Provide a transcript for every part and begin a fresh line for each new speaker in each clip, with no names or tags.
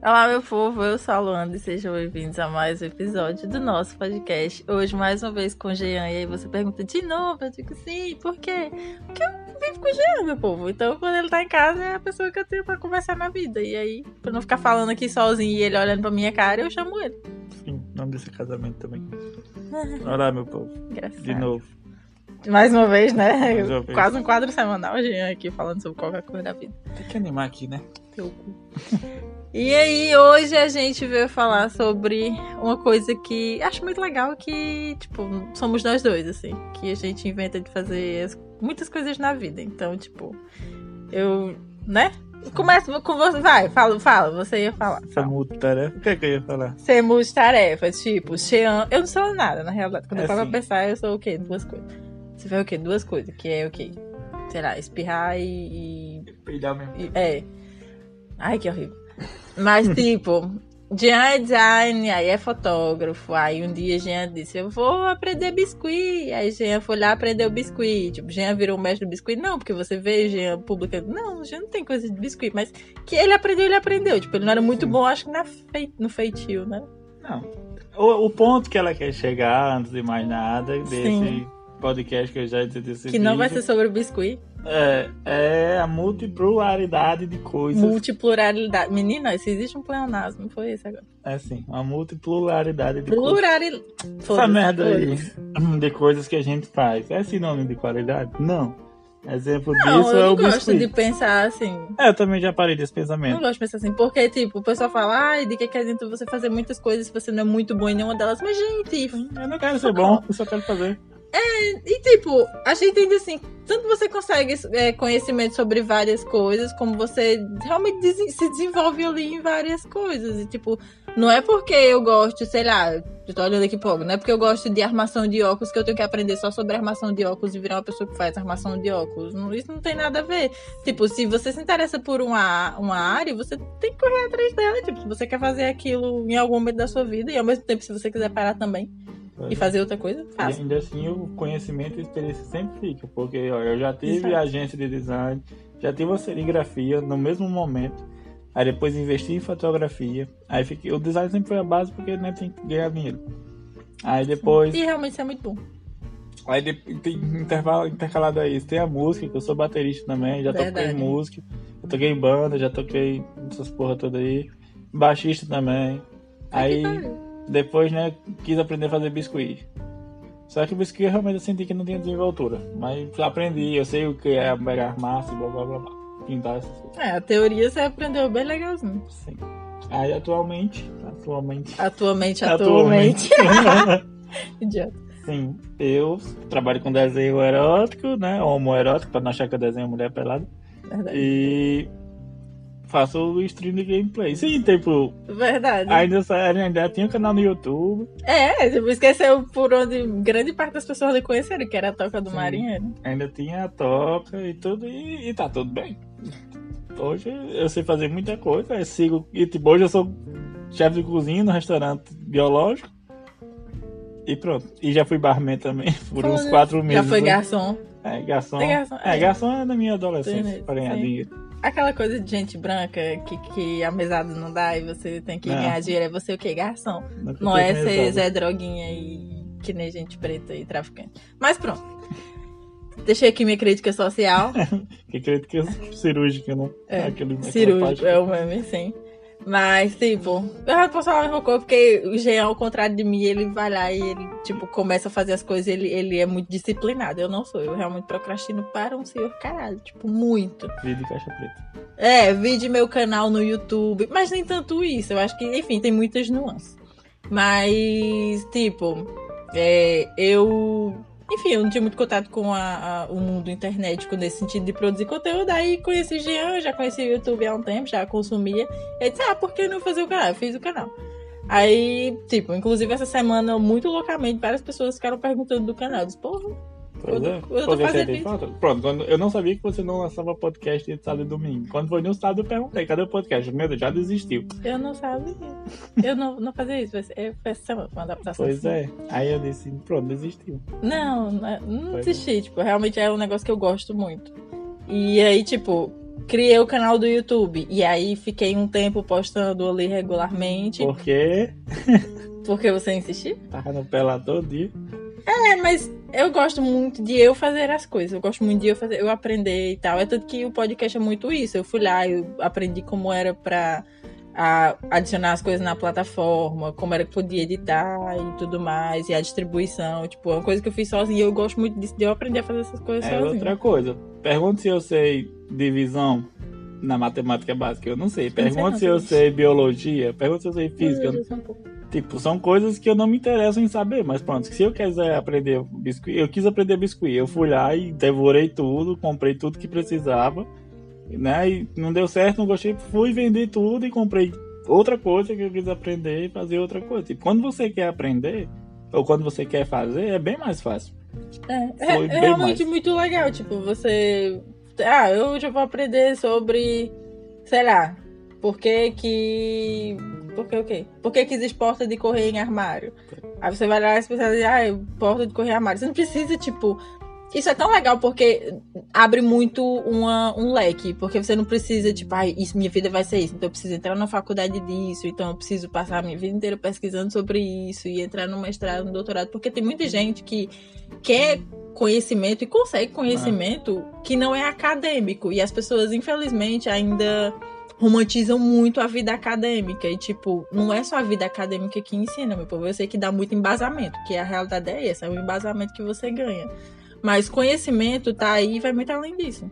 Olá, meu povo, eu sou a Luanda e sejam bem-vindos a mais um episódio do nosso podcast. Hoje, mais uma vez com o Jean. E aí você pergunta de novo? Eu digo sim, por quê? Porque eu vivo com o Jean, meu povo. Então, quando ele tá em casa, é a pessoa que eu tenho pra conversar na vida. E aí, pra não ficar falando aqui sozinho e ele olhando pra minha cara, eu chamo ele.
Sim, nome desse casamento também. Olá, meu povo.
Engraçado.
De novo.
Mais uma vez, né?
Uma vez.
Quase um quadro semanal, o Jean aqui falando sobre qualquer coisa da vida.
Tem que animar aqui, né?
Teu cu. E aí, hoje a gente veio falar sobre uma coisa que acho muito legal, que, tipo, somos nós dois, assim. Que a gente inventa de fazer as- muitas coisas na vida. Então, tipo, eu, né? Começa com você. Vai, fala, fala, você ia falar.
Essa multitarefa. O que é que eu ia falar?
Ser multitarefas, tipo, Xean. Eu não sou nada, na realidade. Quando
É
eu paro pra
sim.
pensar, eu sou o quê? Duas coisas. Você faz o quê? Duas coisas, que é o quê? Sei lá, espirrar e- e
Peidar mesmo.
e- É. Ai, que horrível. Mas, tipo, Jean é design, aí é fotógrafo. Aí um dia Jean disse: Eu vou aprender biscuit. Aí Jean foi lá aprender o biscuit. Tipo, Jean virou o mestre do biscuit. Não, porque você vê Jean publicando. Não, Jean não tem coisa de biscuit. Mas que ele aprendeu, ele aprendeu. Tipo, ele não era muito
Sim.
bom, acho que na fei- no feitio, né?
Não. O, o ponto que ela quer chegar, antes de mais nada, desse
Sim.
podcast que eu já disse desse
Que não vai ser sobre o biscuit.
É, é a multipluralidade de coisas.
Multipluralidade. Menina, se existe um pleonasmo, foi esse agora.
É assim, uma multipluralidade de coisas.
Pluralidade.
Essa merda aí de coisas que a gente faz. É sinônimo de qualidade? Não. Exemplo
Não,
disso
eu
é
não
o
gosto
biscoito.
de pensar assim.
É, eu também já parei desse
Não
pensamento.
gosto de pensar assim, porque, tipo, o pessoal fala, ai, de que que adianta você fazer muitas coisas se você não é muito bom em nenhuma delas. Mas, gente,
Eu não quero ser bom, eu só quero fazer.
E tipo, a gente entende assim, tanto você consegue é, conhecimento sobre várias coisas, como você realmente desen- se desenvolve ali em várias coisas. E, tipo, não é porque eu gosto, sei lá, eu tô olhando aqui pouco, não é porque eu gosto de armação de óculos que eu tenho que aprender só sobre armação de óculos e virar uma pessoa que faz armação de óculos. Não- Isso não tem nada a ver. Tipo, se você se interessa por uma, uma área, você tem que correr atrás dela. Tipo, se você quer fazer aquilo em algum momento da sua vida, e ao mesmo tempo, se você quiser parar também e fazer outra coisa,
E
faça.
ainda assim o conhecimento e experiência sempre fica, porque ó, eu já tive
Exato.
agência de design, já tive a serigrafia no mesmo momento, aí depois investi em fotografia, aí fiquei, o design sempre foi a base porque né, tem que ganhar dinheiro. Aí depois,
E realmente isso é muito bom.
aí tem intervalo, intercalado a isso, tem a música, que eu sou baterista também, já
Verdade.
toquei música, eu toquei banda, já toquei essas porra toda aí, baixista também. Aí
que pariu.
Depois, né, quis aprender a fazer biscuit. Só que o biscuit eu realmente senti que não tinha desenvoltura. Mas aprendi, eu sei o que é pegar massa e blá blá blá blá. Pintar essas coisas.
É, a teoria você aprendeu bem legalzinho.
Sim. Aí atualmente, atualmente.
Atualmente, atualmente. Idiota.
Sim, eu trabalho com desenho erótico, né? Homoerótico, pra não achar que eu desenho mulher pelada.
Verdade.
E faço o stream de gameplay. Sim, tipo,
Verdade.
ainda, ainda tinha um canal no YouTube.
É, tipo, esqueceu por onde grande parte das pessoas lhe conheceram, que era a toca do
Sim.
marinheiro.
Ainda tinha a toca e tudo, e, e tá tudo bem. Hoje eu sei fazer muita coisa, eu sigo. E tipo, hoje eu sou chefe de cozinha no restaurante biológico. E pronto. E já fui barman também, por uns quatro meses.
Já foi garçom.
É, garçom.
Tem garçom,
É,
é.
garçom é na minha adolescência, pra ganhar dinheiro.
Aquela coisa de gente branca que, que a mesada não dá e você tem que
Não.
ganhar dinheiro. É você o quê? Garçom. Não
tive
é ser. Zé Droguinha e que nem gente preta e traficante. Mas pronto. Deixei aqui minha crítica social.
Que crítica cirúrgica, né?
É,
Aquele,
Cirúrgico, é o meme, sim. Mas, tipo, eu posso falar a mesma coisa, porque o Jean, ao contrário de mim, ele vai lá e ele, tipo, começa a fazer as coisas, ele, ele é muito disciplinado. Eu não sou, eu realmente procrastino para um senhor caralho, tipo, muito.
Vídeo de caixa preta.
É, vi de meu canal no YouTube, mas nem tanto isso, eu acho que, enfim, tem muitas nuances. Mas, tipo, é, eu. Enfim, eu não tinha muito contato com a- a- o mundo internet nesse sentido de produzir conteúdo. Aí conheci Jean, já conheci o YouTube há um tempo, já consumia. Eu disse, ah, por que não fazer o canal? Eu fiz o canal. Aí, tipo, inclusive essa semana, muito loucamente, várias pessoas ficaram perguntando do canal. Eu disse, porra,
Pois
Eu tô-
é.
eu fazendo isso.
Pronto, quando, eu não sabia que você não lançava podcast de sábado e domingo. Quando foi no sábado, eu perguntei, cadê o podcast? Meu Deus, já desistiu.
eu não sabia. Eu não, não fazia isso. Foi foi essa uma adaptação.
Pois é. Aí eu disse, pronto, desistiu.
Não, não, não
Foi
desisti, tipo, realmente é um negócio que eu gosto muito. E aí, tipo, criei o canal do YouTube. E aí fiquei um tempo postando ali regularmente.
Por quê?
Porque você insistiu?
Tava no pé lá todo dia.
É, mas eu gosto muito de eu fazer as coisas. Eu gosto muito de eu fazer, eu aprender e tal. É tanto que o podcast é muito isso. Eu fui lá, eu aprendi como era pra a, adicionar as coisas na plataforma, como era que podia editar e tudo mais, e a distribuição. Tipo, é uma coisa que eu fiz sozinha. Eu gosto muito disso, de eu aprender a fazer essas coisas
É
sozinha.
outra coisa. Pergunta se eu sei divisão na matemática básica. Eu não sei.
não sei
Pergunta
não,
se eu
sei.
sei biologia. Pergunta se eu sei física. Eu não- Tipo, são coisas que eu não me interesso em saber, mas pronto, se eu quiser aprender biscuit, eu quis aprender biscuit, eu fui lá e devorei tudo, comprei tudo que precisava, né? E não deu certo, não gostei, fui vender tudo e comprei outra coisa que eu quis aprender e fazer outra coisa. Tipo, quando você quer aprender, ou quando você quer fazer, é bem mais fácil.
É,
Foi
é,
bem
é realmente
mais.
muito legal. Tipo, você. Ah, eu já vou aprender sobre. Sei lá. Por que que. Por que o quê? Por que que existe porta de correr em armário? Aí você vai lá e especializa, ah, porta de correr em armário. Você não precisa, tipo. Isso é tão legal porque abre muito uma, um leque. Porque você não precisa, tipo, ah, isso, minha vida vai ser isso. Então eu preciso entrar na faculdade disso. Então eu preciso passar a minha vida inteira pesquisando sobre isso. E entrar no mestrado, no doutorado. Porque tem muita gente que quer conhecimento e consegue conhecimento que não é acadêmico. E as pessoas, infelizmente, ainda romantizam muito a vida acadêmica. E, tipo, não é só a vida acadêmica que ensina, meu povo. Eu sei que dá muito embasamento, que a realidade é essa, é o embasamento que você ganha. Mas conhecimento tá aí e vai muito além disso.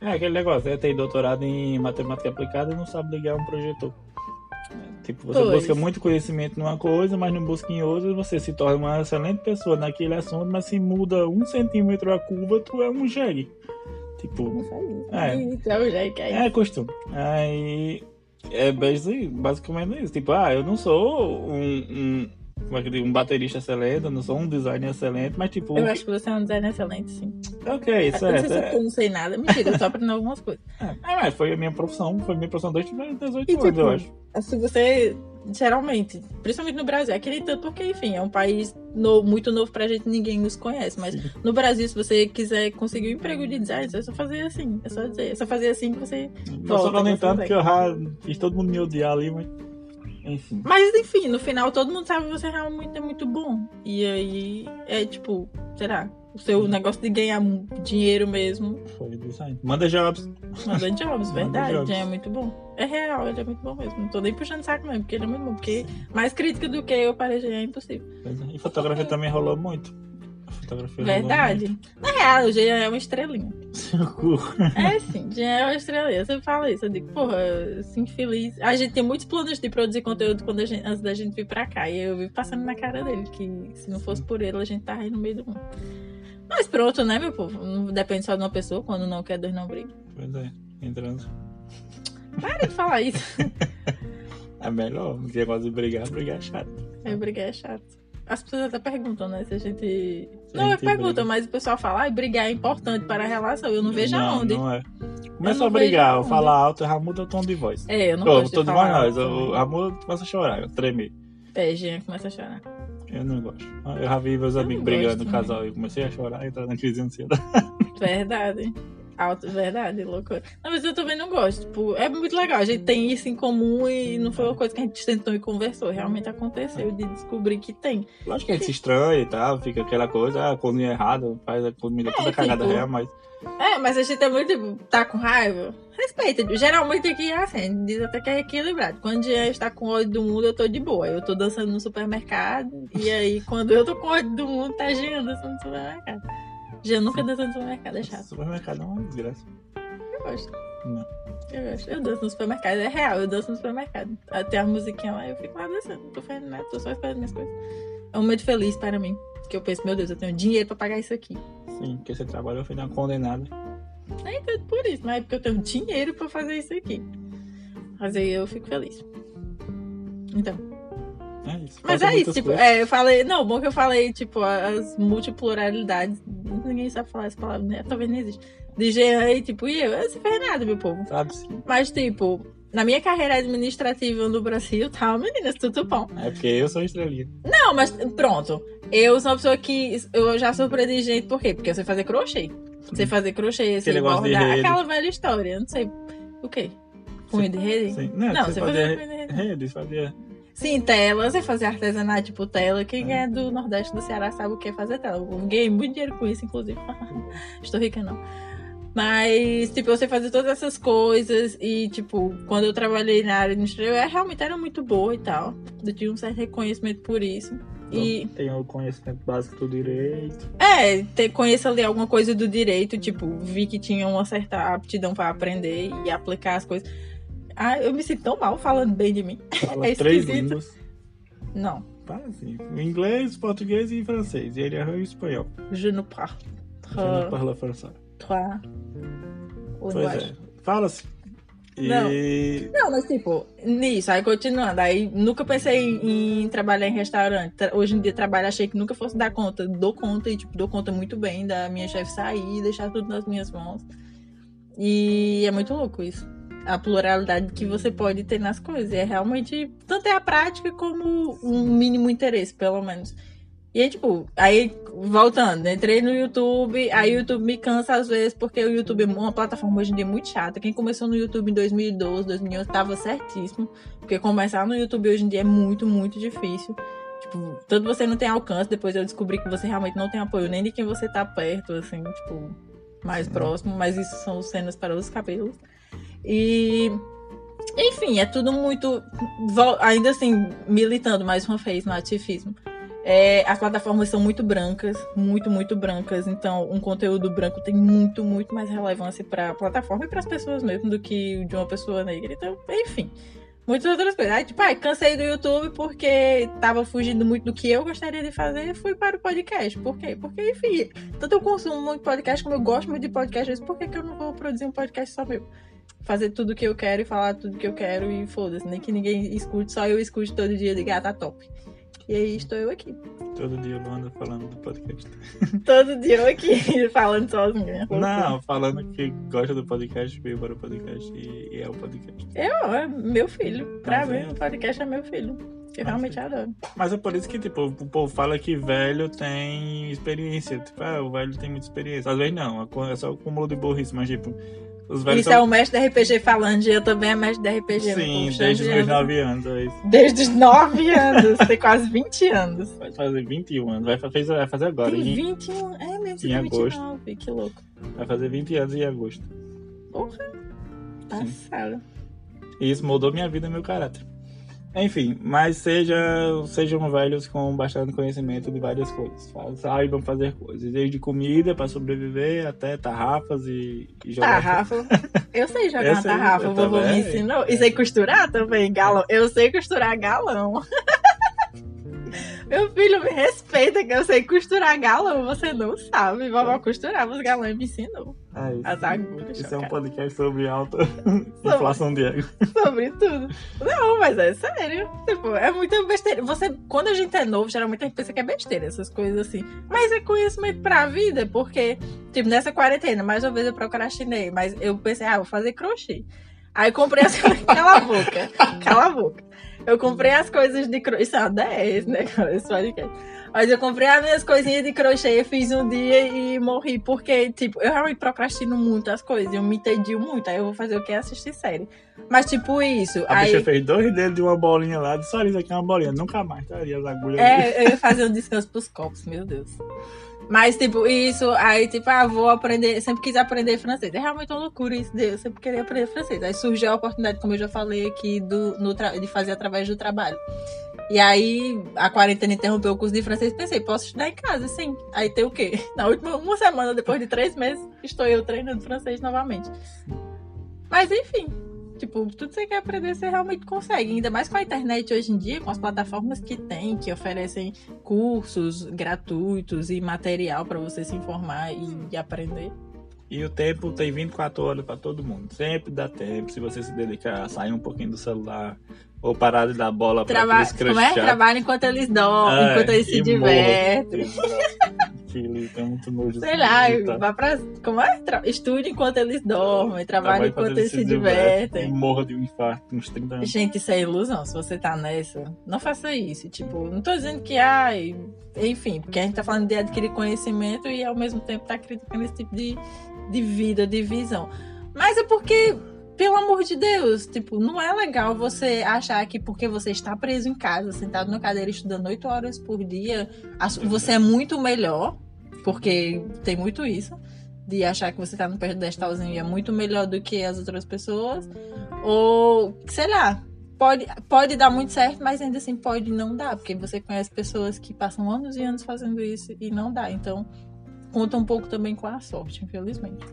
É aquele negócio, é, tem doutorado em matemática aplicada e não sabe ligar um projetor. Tipo, você
Pois.
busca muito conhecimento numa coisa, mas não busca em outra, você se torna uma excelente pessoa naquele assunto, mas se muda um centímetro a curva, tu é um jegue. Tipo, É.
Então, já que é
é costume. Aí é basi- basicamente isso. Tipo, ah, eu não sou um, um, como é que eu digo, um baterista excelente, eu não sou um designer excelente, mas tipo,
Eu acho que você é um designer excelente, sim.
ok,
Eu não sei
certo.
se
É,
eu não sei nada. Mentira, eu só aprendo algumas coisas.
é, mas foi a minha profissão, foi a minha profissão desde os meus 18
E,
anos,
tipo,
eu acho.
Assim, você, geralmente, principalmente no Brasil, tanto porque, enfim, é um país no- muito novo pra gente, ninguém nos conhece. Mas no Brasil, se você quiser conseguir um emprego de design, é só fazer assim. É só dizer. É só fazer assim que você.
Não só
Volta,
nem tanto
vai.
que eu já fiz todo mundo me odiar ali, mas. Enfim.
Mas, enfim, no final todo mundo sabe que você realmente é muito bom. E aí, é tipo, será? O seu negócio de ganhar dinheiro mesmo.
Foi design. Manda jobs.
Manda jobs,
Manda
verdade.
jobs.
Já é muito bom. É real, ele é muito bom mesmo. Não tô nem puxando saco mesmo, porque ele é muito bom. Porque mais crítica do que eu para é impossível.
É. E fotografia também rolou muito. A fotografia
Verdade. Na real, o Jean é uma estrelinha.
muito. Seu cu.
É sim, Jean é uma estrelinha. Você fala isso, eu digo, porra, assim, feliz. A gente tem muitos planos de produzir conteúdo quando a gente- antes da gente vir pra cá. E eu vi passando na cara dele que se não fosse por ele, a gente tava aí no meio do mundo. Mas pronto, né, meu povo? Não depende só de uma pessoa. Quando não quer, dois não brigam.
Pois é. Entrando.
Para de falar isso.
É melhor. Não negócio de brigar, brigar é chato.
Eu brigar é chato. As pessoas até perguntam, né? Se a gente.
Se
não, é pergunta,
briga.
mas o pessoal fala, ah, brigar é importante para a relação. Eu não vejo
não,
aonde.
Não é. Começa
não
a brigar,
vejo
falar alto, já muda o tom de voz.
É, eu não
Ô,
gosto
tô
de
voz nós.
alto.
O Ramon começa a chorar, eu tremer.
É, Jean começa a chorar.
Eu não gosto. Eu já vi meus
Eu
amigos brigando no casal e comecei a chorar, entrar na crise de ansiedade.
Verdade. Alto, verdade, loucura. Não, mas eu também não gosto. Tipo, é muito legal. A gente tem isso em comum e não foi uma coisa que a gente sentou e conversou. Realmente aconteceu de descobrir que tem.
Lógico que a gente se estranha e tal, fica aquela coisa, ah, a comida errada, faz a comida toda
É,
cagada
tipo,
real, mas
É, mas a gente é muito, tipo, tá com raiva. Respeita. Geralmente aqui é assim, a gente diz até que é equilibrado. Quando o Jean está com ódio do mundo, eu tô de boa. Eu tô dançando no supermercado. E aí, quando eu tô com ódio do mundo, tá Jean dançando no supermercado. Jean nunca dança no supermercado, é chato.
supermercado é uma desgraça.
Eu gosto.
Não.
Eu gosto. Eu danço no supermercado, é real, eu danço no supermercado. Tem a musiquinha lá, eu fico lá dançando. Não tô fazendo nada, tô só esperando minhas coisas. É um momento feliz para mim. Que eu penso, meu Deus, eu tenho dinheiro pra pagar isso aqui.
Sim, porque você trabalhou, foi uma condenada.
Nem tanto por isso, mas é porque eu tenho dinheiro pra fazer isso aqui. Mas aí eu fico feliz. Então.
É isso.
Mas é isso, tipo, é, eu falei. Não, bom que eu falei, tipo, as multipluralidades. Ninguém sabe falar essa palavra, né? Talvez nem existe. De Jean e, tipo, e eu, eu não sei fazer nada, meu povo.
Sabe sim.
Mas, tipo, na minha carreira administrativa no Brasil, tá, meninas, tudo bom.
É porque eu sou estrelinha.
Não, mas pronto. Eu sou uma pessoa que. Eu já surpreendi gente, por quê? Porque eu sei fazer crochê. Sei fazer crochê, sei bordar. Aquela velha história. Não sei. O quê? Punho de rede?
Sim. Não,
Não,
você
você
fazia
rede.
redes, fazia.
Sim, tela. Você fazia artesanato tipo tela. Quem é do Nordeste do Ceará sabe o que é fazer tela. Eu ganhei muito dinheiro com isso, inclusive. Estou rica, não. Mas, tipo, você fazia todas essas coisas e, tipo, quando eu trabalhei na área industrial, eu realmente era muito boa e tal. Eu tinha um certo reconhecimento por isso. E,
Tem o conhecimento básico do direito.
é, ter, conheço ali alguma coisa do direito, tipo, vi que tinha uma certa aptidão pra aprender e aplicar as coisas. Ah, eu me sinto tão mal falando bem de mim.
Fala
É
três
esquisito.
línguas.
Não,
Fala assim. Inglês, português e francês. E ele o espanhol.
je ne parle.
Não fala francês.
Toi. Ou
Pois é. Fala assim. E.
Não. Não, mas tipo, nisso, aí continuando, aí nunca pensei em, em trabalhar em restaurante. Hoje em dia trabalho, achei que nunca fosse dar conta. Dou conta e, tipo, dou conta muito bem da minha chefe sair, deixar tudo nas minhas mãos. E é muito louco isso. A pluralidade que você pode ter nas coisas. E é realmente, tanto é a prática como um mínimo interesse, pelo menos. E aí, tipo, aí, voltando, entrei no YouTube, aí o YouTube me cansa às vezes, porque o YouTube é uma plataforma hoje em dia muito chata. Quem começou no YouTube em 2012, 2011, tava certíssimo. Porque começar no YouTube hoje em dia é muito, muito difícil. Tipo, tanto você não tem alcance, depois eu descobri que você realmente não tem apoio nem de quem você tá perto, assim, tipo, mais próximo, mas isso são cenas para os cabelos. E. Enfim, é tudo muito. Ainda assim, militando mais uma vez no ativismo. É, as plataformas são muito brancas, muito, muito brancas. Então, um conteúdo branco tem muito, muito mais relevância para a plataforma e para as pessoas mesmo do que de uma pessoa negra. Então, enfim, muitas outras coisas. Aí, tipo, ai, cansei do YouTube porque tava fugindo muito do que eu gostaria de fazer fui para o podcast. Por quê? Porque, enfim, tanto eu consumo muito podcast como eu gosto muito de podcast, mas por que, que eu não vou produzir um podcast só meu? Fazer tudo que eu quero e falar tudo que eu quero e foda-se, nem que ninguém escute, só eu escute todo dia de gata top. E aí estou eu aqui.
Todo dia eu ando falando do podcast.
Todo dia eu aqui falando sozinha.
Não, falando que gosta do podcast, veio para o podcast e, e é o podcast.
Eu, é meu filho. Pra
Tá
mim,
vendo?
o podcast é meu filho. Eu
Tá
realmente
vendo?
adoro.
Mas é por isso que, tipo, o povo fala que velho tem experiência. Tipo, ah, o velho tem muita experiência. Às vezes não, é só o cúmulo de burrice, mas, tipo, os velhos
Isso
são...
é o mestre de RPG falando, e eu também é mestre de RPG.
Sim,
poxa,
desde os meus
eu-
9 anos. É isso.
Desde os 9 anos, tem quase 20 anos.
Vai fazer 21 anos. Vai, fa- vai fazer agora.
Tem
Em,
21, é mesmo,
em
tem
agosto.
29, que louco.
vai fazer 20 anos em agosto.
Porra, passada.
E isso mudou minha vida e meu caráter. Enfim, mas seja, sejam velhos com bastante conhecimento de várias coisas. Saibam fazer coisas. Desde comida para sobreviver até tarrafas e, e jogar.
Tarrafa. Eu sei jogar uma tarrafa, o vovô me ensinou. E sei costurar também, galão. Eu sei costurar galão. Meu filho, me respeita que eu sei costurar galão. Você não sabe. Vovó costurava os galões e me ensinou.
É isso.
As agulhas.
Isso é um
chocada.
podcast sobre alta inflação de ego.
Sobre tudo. Não, mas é sério. Tipo, é muita besteira. Você, quando a gente é novo, geralmente a gente pensa que é besteira, essas coisas assim. Mas é conhecimento pra vida, porque, tipo, nessa quarentena, mais uma vez eu procrastinei, mas eu pensei, ah, vou fazer crochê. Aí comprei as coisas. Cala a boca. Cala a boca. Eu comprei as coisas de crochê. Isso é uma 10, né? Esse podcast. Mas eu comprei as minhas coisinhas de crochê, fiz um dia e morri. Porque, tipo, eu realmente procrastino muito as coisas. Eu me entedio muito. Aí eu vou fazer o que? Assistir série. Mas, tipo, isso.
A
aí...
bicha fez dois dedos de uma bolinha lá. Disse, olha, isso aqui é uma bolinha. Nunca mais, tá? E as agulhas.
É, eu ia fazer um descanso pros copos, meu Deus. Mas, tipo, isso, aí, tipo, ah, vou aprender, sempre quis aprender francês. É realmente uma loucura isso, eu sempre queria aprender francês. Aí surgiu a oportunidade, como eu já falei aqui, do, no de fazer através do trabalho. E aí, a quarentena interrompeu o curso de francês pensei, posso estudar em casa, sim. Aí tem o quê? Na última uma semana, depois de três meses, estou eu treinando francês novamente. Mas, enfim, Tipo, tudo que você quer aprender, você realmente consegue. Ainda mais com a internet hoje em dia, com as plataformas que tem, que oferecem cursos gratuitos e material para você se informar e, e aprender.
E o tempo tem 24 horas pra todo mundo. Sempre dá tempo, se você se dedicar a sair um pouquinho do celular ou parar de dar bola pra
Traba
aqueles
como é? Trabalha enquanto eles dormem,
É,
enquanto eles se divertem.
Aquilo tem muito nojo.
Sei lá,
de tá.
vá pra. Como é? Estude enquanto eles dormem, Trabalha enquanto eles se divertem.
Morra de um infarto uns 30 anos.
Gente, isso é ilusão. Se você tá nessa, não faça isso. Tipo, não tô dizendo que, ai, enfim, porque a gente tá falando de adquirir conhecimento e ao mesmo tempo tá criticando esse tipo de, de vida, de visão. Mas é porque pelo amor de Deus, tipo, não é legal você achar que porque você está preso em casa, sentado na cadeira estudando oito horas por dia, você é muito melhor, porque tem muito isso, de achar que você está no pedestalzinho e é muito melhor do que as outras pessoas, ou, sei lá, pode, pode dar muito certo, mas ainda assim pode não dar, porque você conhece pessoas que passam anos e anos fazendo isso e não dá, então conta um pouco também com a sorte, infelizmente.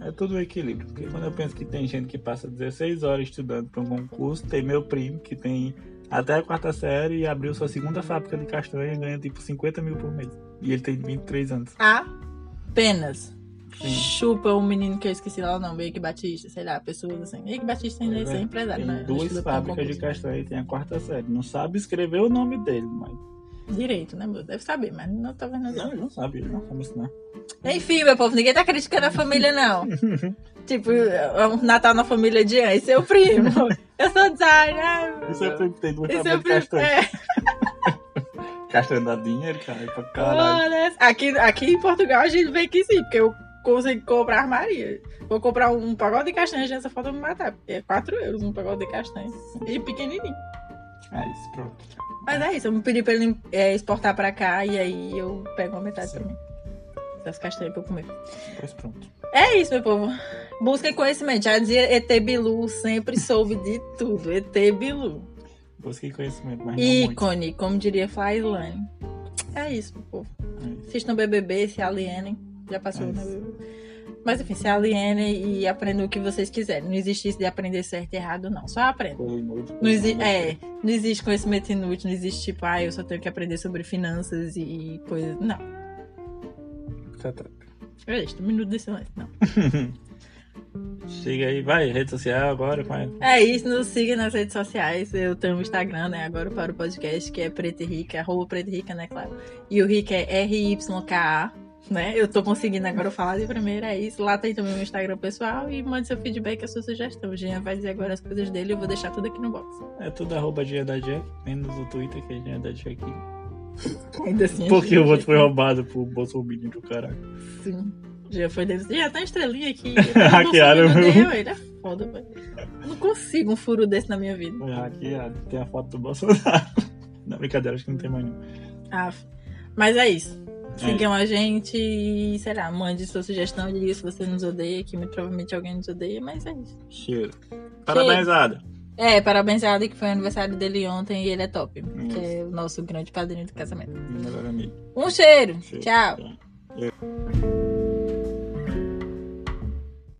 É tudo um equilíbrio. Porque quando eu penso que tem gente que passa 16 horas estudando para um concurso, tem meu primo que tem até a quarta série e abriu sua segunda fábrica de castanha e ganha tipo 50 mil por mês. E ele tem 23 anos.
Apenas. Sim. Chupa um menino que eu esqueci lá o nome, Eike Batista, sei lá, pessoas assim. Eike Batista ainda é, é empresário,
tem
né?
Duas fábricas de castanha e tem a quarta série. Não sabe escrever o nome dele, mas
direito, né, meu? Deve saber, mas não tá vendo.
Não, não sabe, não sabe ensinar.
Enfim, meu povo, ninguém tá criticando a família, não. tipo, o Natal na família de Anne, seu primo. Eu sou designer.
E seu primo tem duas tabletas de castanha. É. castanha dá dinheiro, cara, pra caralho.
Aqui, aqui em Portugal a gente vê que sim, porque eu consigo comprar Maria. Vou comprar um pacote de castanha, gente só falta me matar. Porque é 4 euros um pacote de castanha. E pequenininho.
É isso, pronto.
Mas é isso, eu me pedi pra ele é, exportar pra cá e aí eu pego uma metade Sim. pra mim. Das castanhas pra eu comer.
Pois pronto.
É isso, meu povo. Busquem conhecimento. Já dizia ET Bilu, sempre soube de tudo. ET Bilu.
Busquem conhecimento, mas
Ícone, como diria Flyslane. É isso, meu povo. É isso. Assistam BBB, se alienem. Já passou é no BBB. Mas enfim, se alienem e aprendam o que vocês quiserem. Não existe isso de aprender certo e errado, não. Só aprenda. Não, exi é, não existe conhecimento inútil, não existe tipo, ah, eu só tenho que aprender sobre finanças e coisas. Não.
Tá, tá.
É isso, um minuto de silêncio, não.
Chega aí, vai, rede social agora, vai.
É isso, nos siga nas redes sociais. Eu tenho um Instagram, né, agora para o podcast, que é Preta e Rica, arroba Preta e Rica, né, claro. E o Rica é R-Y-K-A né? Eu tô conseguindo agora falar de primeira, é isso. Lá tem também o meu Instagram pessoal e mande seu feedback, a sua sugestão. O Jean vai dizer agora as coisas dele, eu vou deixar tudo aqui no box.
É tudo arroba Jean da Jack, menos o Twitter que é Jean da Jack.
Ainda assim.
Porque o outro foi roubado pro Bolsonaro do caralho.
Sim. Já foi dele. Já tá estrelinha aqui.
Hackearam.
Ele é foda, velho. Não consigo um furo desse na minha vida.
É hackeado. Tem a foto do Bolsonaro. Não, brincadeira, acho que não tem mais nenhum.
Ah, mas é isso. Sigam é. a gente e, sei lá, mande sua sugestão de se você nos odeia, que muito provavelmente alguém nos odeia, mas é isso.
Cheiro. Parabénsada.
É, parabénsada que foi aniversário dele ontem e ele é top. Isso. Que é o nosso grande padrinho do casamento.
Melhor amigo.
Um cheiro. cheiro. Tchau. Tchau.